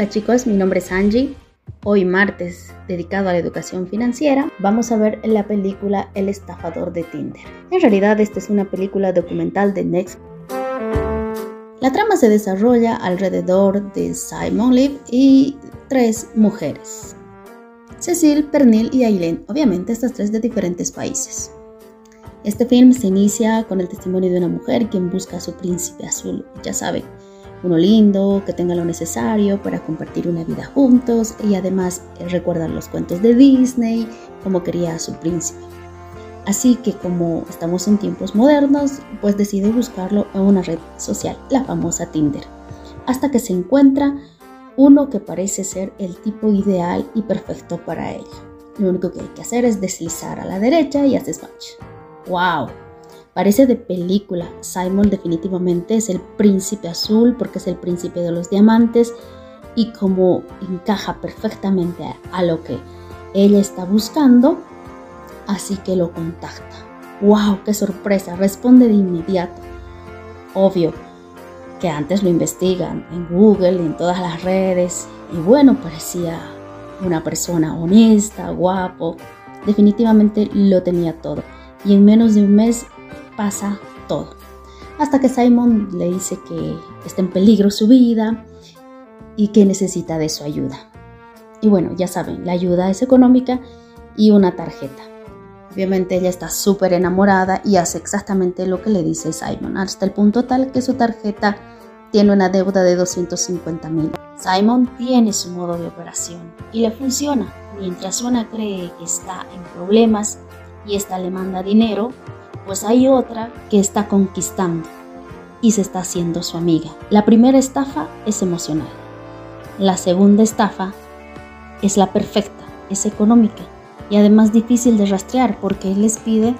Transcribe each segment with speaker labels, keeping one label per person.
Speaker 1: Hola chicos, mi nombre es Angie. Hoy martes, dedicado a la educación financiera, vamos a ver la película El estafador de Tinder. En realidad esta es una película documental de Next. La trama se desarrolla alrededor de Simon Liv y tres mujeres. Cecil, Pernil y Aileen, obviamente estas tres de diferentes países. Este film se inicia con el testimonio de una mujer quien busca a su príncipe azul, ya saben, uno lindo, que tenga lo necesario para compartir una vida juntos y además eh, recuerdan los cuentos de Disney, como quería a su príncipe. Así que como estamos en tiempos modernos, pues decide buscarlo en una red social, la famosa Tinder, hasta que se encuentra uno que parece ser el tipo ideal y perfecto para ella. Lo único que hay que hacer es deslizar a la derecha y haces match. ¡Wow! Parece de película. Simon definitivamente es el príncipe azul porque es el príncipe de los diamantes y como encaja perfectamente a lo que ella está buscando, así que lo contacta. ¡Wow! ¡Qué sorpresa! Responde de inmediato. Obvio que antes lo investigan en Google y en todas las redes y bueno, parecía una persona honesta, guapo. Definitivamente lo tenía todo. Y en menos de un mes pasa todo. Hasta que Simon le dice que está en peligro su vida y que necesita de su ayuda. Y bueno, ya saben, la ayuda es económica y una tarjeta. Obviamente ella está súper enamorada y hace exactamente lo que le dice Simon, hasta el punto tal que su tarjeta tiene una deuda de 250 mil. Simon tiene su modo de operación y le funciona. Mientras una cree que está en problemas y esta le manda dinero, pues hay otra que está conquistando y se está haciendo su amiga. La primera estafa es emocional. La segunda estafa es la perfecta, es económica y además difícil de rastrear porque les pide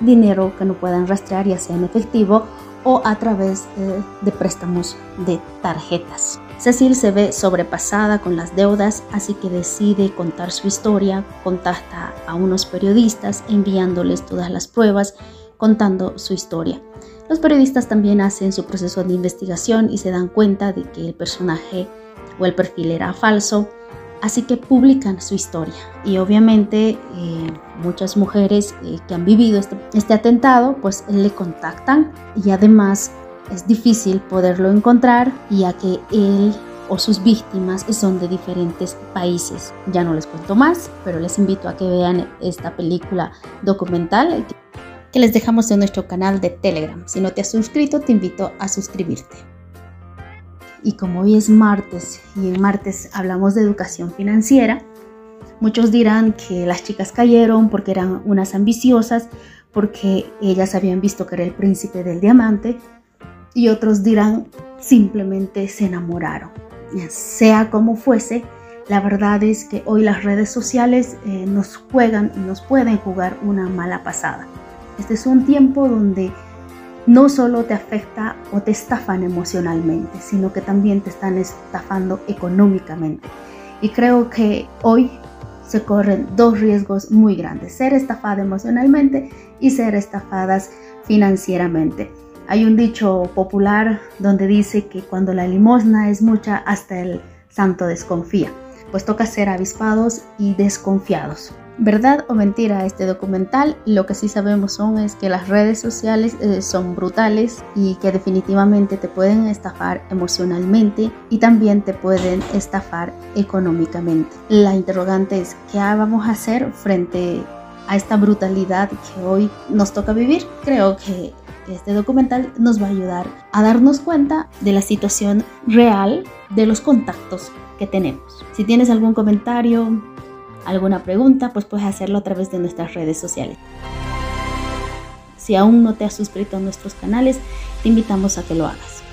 Speaker 1: dinero que no puedan rastrear ya sea en efectivo o a través de, de préstamos de tarjetas. Cecil se ve sobrepasada con las deudas, así que decide contar su historia, contacta a unos periodistas enviándoles todas las pruebas contando su historia. Los periodistas también hacen su proceso de investigación y se dan cuenta de que el personaje o el perfil era falso, así que publican su historia. Y obviamente eh, muchas mujeres eh, que han vivido este, este atentado pues le contactan y además es difícil poderlo encontrar ya que él o sus víctimas son de diferentes países. Ya no les cuento más, pero les invito a que vean esta película documental que les dejamos en nuestro canal de Telegram. Si no te has suscrito, te invito a suscribirte. Y como hoy es martes y en martes hablamos de educación financiera, muchos dirán que las chicas cayeron porque eran unas ambiciosas, porque ellas habían visto que era el príncipe del diamante, y otros dirán simplemente se enamoraron. Sea como fuese, la verdad es que hoy las redes sociales eh, nos juegan nos pueden jugar una mala pasada. Este es un tiempo donde no solo te afecta o te estafan emocionalmente, sino que también te están estafando económicamente. Y creo que hoy se corren dos riesgos muy grandes, ser estafada emocionalmente y ser estafadas financieramente. Hay un dicho popular donde dice que cuando la limosna es mucha, hasta el santo desconfía. Pues toca ser avispados y desconfiados. ¿Verdad o mentira este documental? Lo que sí sabemos son es que las redes sociales eh, son brutales y que definitivamente te pueden estafar emocionalmente y también te pueden estafar económicamente. La interrogante es ¿qué vamos a hacer frente a esta brutalidad que hoy nos toca vivir? Creo que este documental nos va a ayudar a darnos cuenta de la situación real de los contactos que tenemos. Si tienes algún comentario, alguna pregunta, pues puedes hacerlo a través de nuestras redes sociales. Si aún no te has suscrito a nuestros canales, te invitamos a que lo hagas.